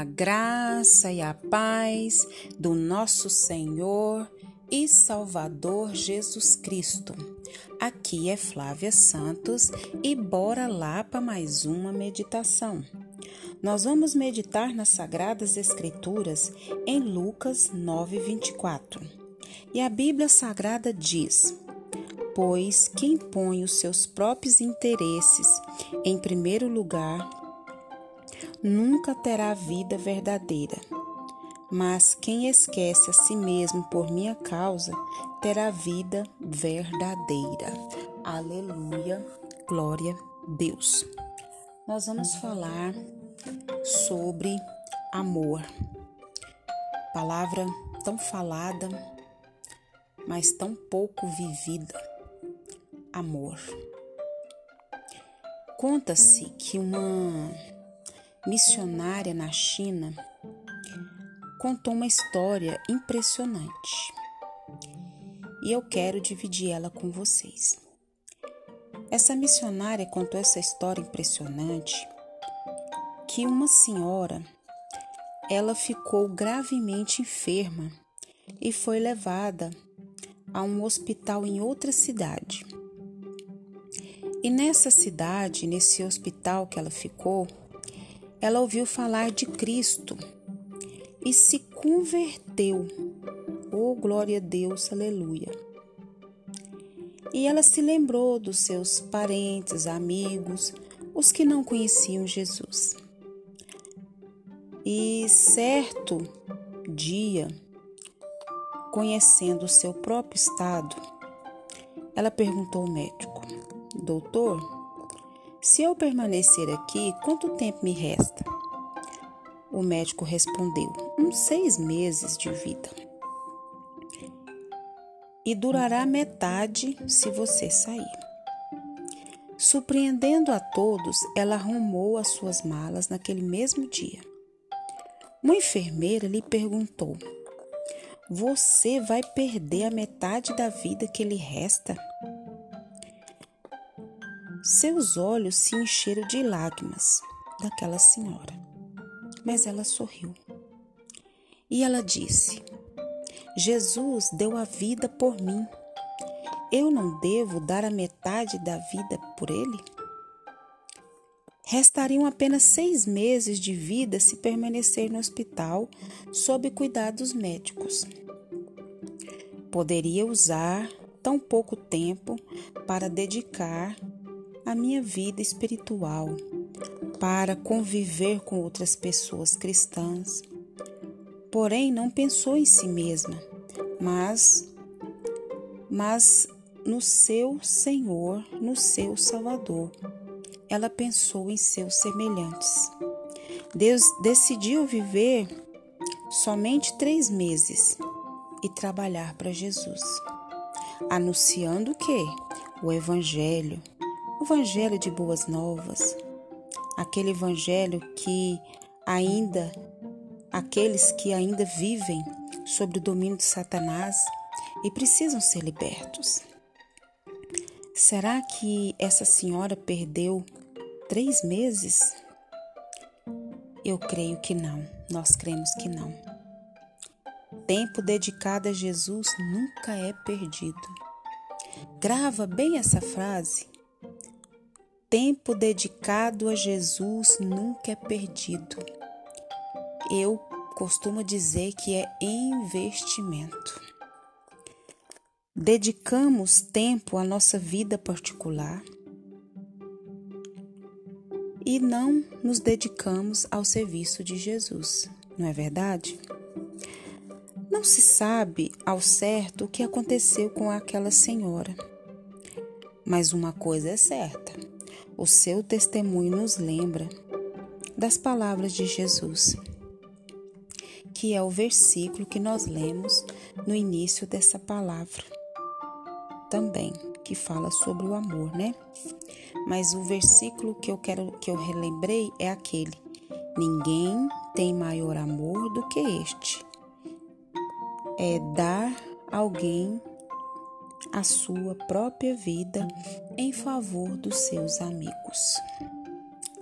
A graça e a paz do nosso Senhor e Salvador Jesus Cristo. Aqui é Flávia Santos e bora lá para mais uma meditação. Nós vamos meditar nas Sagradas Escrituras em Lucas 9:24. E a Bíblia Sagrada diz: Pois quem põe os seus próprios interesses em primeiro lugar nunca terá vida verdadeira. Mas quem esquece a si mesmo por minha causa terá vida verdadeira. Aleluia, glória a Deus. Nós vamos falar sobre amor. Palavra tão falada, mas tão pouco vivida. Amor. Conta-se que uma missionária na China, contou uma história impressionante e eu quero dividir ela com vocês. Essa missionária contou essa história impressionante que uma senhora ela ficou gravemente enferma e foi levada a um hospital em outra cidade. E nessa cidade, nesse hospital que ela ficou, ela ouviu falar de Cristo e se converteu. Oh, glória a Deus, aleluia. E ela se lembrou dos seus parentes, amigos, os que não conheciam Jesus. E certo dia, conhecendo o seu próprio estado, ela perguntou ao médico: Doutor, se eu permanecer aqui, quanto tempo me resta? O médico respondeu: Uns seis meses de vida. E durará metade se você sair. Surpreendendo a todos, ela arrumou as suas malas naquele mesmo dia. Uma enfermeira lhe perguntou: Você vai perder a metade da vida que lhe resta? Seus olhos se encheram de lágrimas daquela senhora, mas ela sorriu. E ela disse: Jesus deu a vida por mim. Eu não devo dar a metade da vida por ele? Restariam apenas seis meses de vida se permanecer no hospital sob cuidados médicos. Poderia usar tão pouco tempo para dedicar a minha vida espiritual para conviver com outras pessoas cristãs. Porém, não pensou em si mesma, mas mas no seu Senhor, no seu Salvador. Ela pensou em seus semelhantes. Deus decidiu viver somente três meses e trabalhar para Jesus, anunciando o que? O Evangelho, o evangelho de boas novas, aquele evangelho que ainda aqueles que ainda vivem sob o domínio de Satanás e precisam ser libertos. Será que essa senhora perdeu três meses? Eu creio que não, nós cremos que não. Tempo dedicado a Jesus nunca é perdido. Grava bem essa frase tempo dedicado a Jesus nunca é perdido. Eu costumo dizer que é investimento. Dedicamos tempo à nossa vida particular e não nos dedicamos ao serviço de Jesus, não é verdade? Não se sabe ao certo o que aconteceu com aquela senhora, mas uma coisa é certa o seu testemunho nos lembra das palavras de Jesus, que é o versículo que nós lemos no início dessa palavra. Também que fala sobre o amor, né? Mas o versículo que eu quero que eu relembrei é aquele: Ninguém tem maior amor do que este. É dar alguém a sua própria vida em favor dos seus amigos.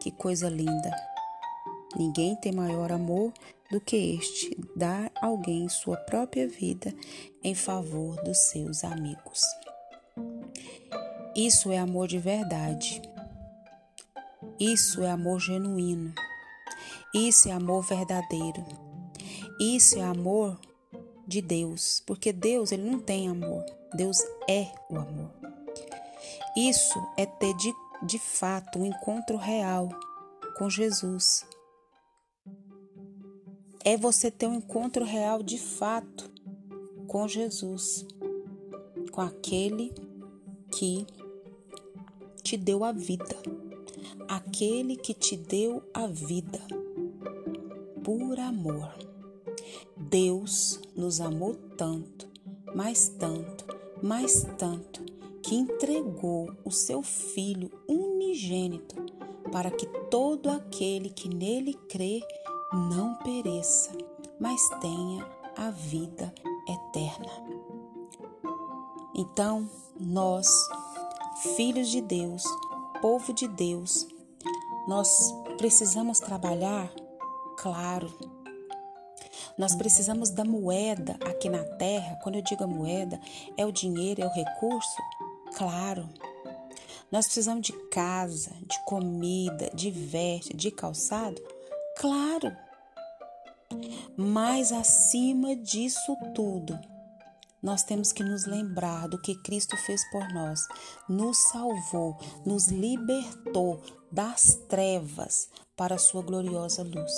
Que coisa linda! Ninguém tem maior amor do que este, dar alguém sua própria vida em favor dos seus amigos. Isso é amor de verdade. Isso é amor genuíno. Isso é amor verdadeiro. Isso é amor de Deus, porque Deus ele não tem amor. Deus é o amor. Isso é ter de, de fato um encontro real com Jesus. É você ter um encontro real de fato com Jesus, com aquele que te deu a vida, aquele que te deu a vida por amor. Deus nos amou tanto, mais tanto, mais tanto, que entregou o seu Filho unigênito para que todo aquele que nele crê não pereça, mas tenha a vida eterna. Então, nós, filhos de Deus, povo de Deus, nós precisamos trabalhar, claro. Nós precisamos da moeda aqui na terra. Quando eu digo a moeda, é o dinheiro, é o recurso? Claro. Nós precisamos de casa, de comida, de veste, de calçado? Claro. Mas acima disso tudo, nós temos que nos lembrar do que Cristo fez por nós, nos salvou, nos libertou das trevas para a sua gloriosa luz.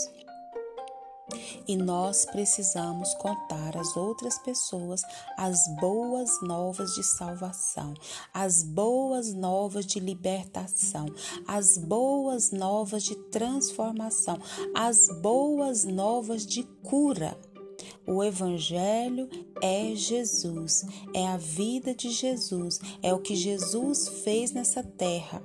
E nós precisamos contar às outras pessoas as boas novas de salvação, as boas novas de libertação, as boas novas de transformação, as boas novas de cura. O Evangelho é Jesus, é a vida de Jesus, é o que Jesus fez nessa terra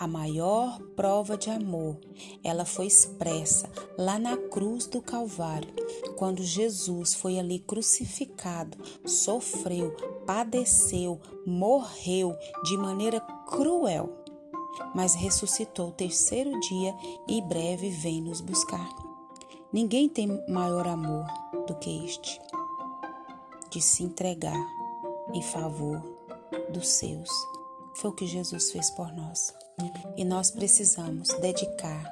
a maior prova de amor, ela foi expressa lá na cruz do Calvário, quando Jesus foi ali crucificado, sofreu, padeceu, morreu de maneira cruel, mas ressuscitou o terceiro dia e breve vem nos buscar. Ninguém tem maior amor do que este, de se entregar em favor dos seus. Foi o que Jesus fez por nós. E nós precisamos dedicar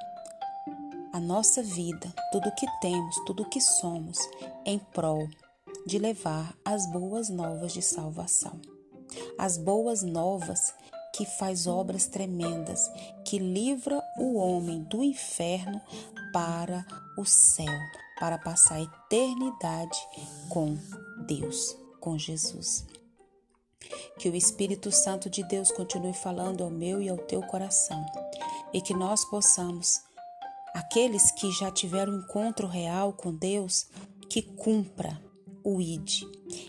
a nossa vida, tudo que temos, tudo que somos, em prol de levar as boas novas de salvação. As boas novas que faz obras tremendas, que livra o homem do inferno para o céu, para passar a eternidade com Deus, com Jesus. Que o Espírito Santo de Deus continue falando ao meu e ao teu coração. E que nós possamos, aqueles que já tiveram encontro real com Deus, que cumpra o ID.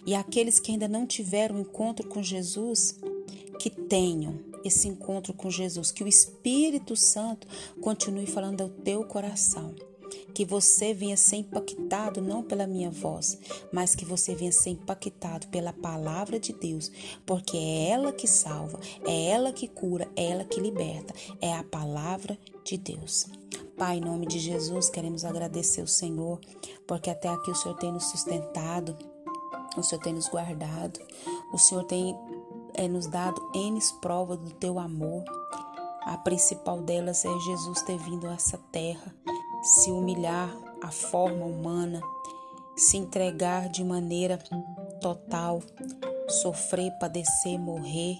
E aqueles que ainda não tiveram encontro com Jesus, que tenham esse encontro com Jesus, que o Espírito Santo continue falando ao teu coração que você venha ser impactado não pela minha voz, mas que você venha ser impactado pela palavra de Deus, porque é ela que salva, é ela que cura, é ela que liberta, é a palavra de Deus. Pai, em nome de Jesus, queremos agradecer o Senhor, porque até aqui o Senhor tem nos sustentado, o Senhor tem nos guardado, o Senhor tem é, nos dado N provas do teu amor. A principal delas é Jesus ter vindo a essa terra se humilhar à forma humana, se entregar de maneira total, sofrer, padecer, morrer,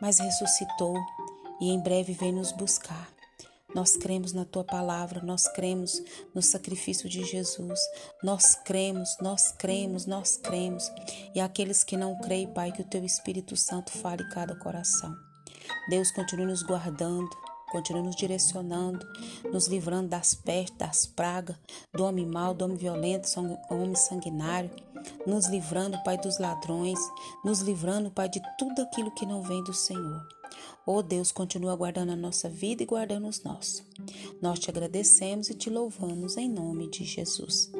mas ressuscitou e em breve vem nos buscar. Nós cremos na tua palavra, nós cremos no sacrifício de Jesus, nós cremos, nós cremos, nós cremos. E aqueles que não creem, Pai, que o teu Espírito Santo fale cada coração. Deus continue nos guardando, continue nos direcionando, nos livrando das pestes, das pragas, do homem mau, do homem violento, do homem sanguinário, nos livrando, Pai, dos ladrões, nos livrando, Pai, de tudo aquilo que não vem do Senhor. Oh Deus, continua guardando a nossa vida e guardando os nossos. Nós te agradecemos e te louvamos em nome de Jesus.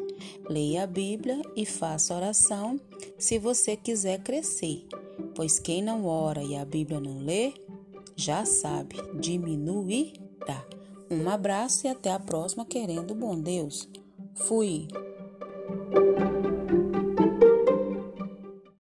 Leia a Bíblia e faça oração se você quiser crescer, pois quem não ora e a Bíblia não lê, já sabe, diminuirá. Um abraço e até a próxima, querendo bom Deus. Fui.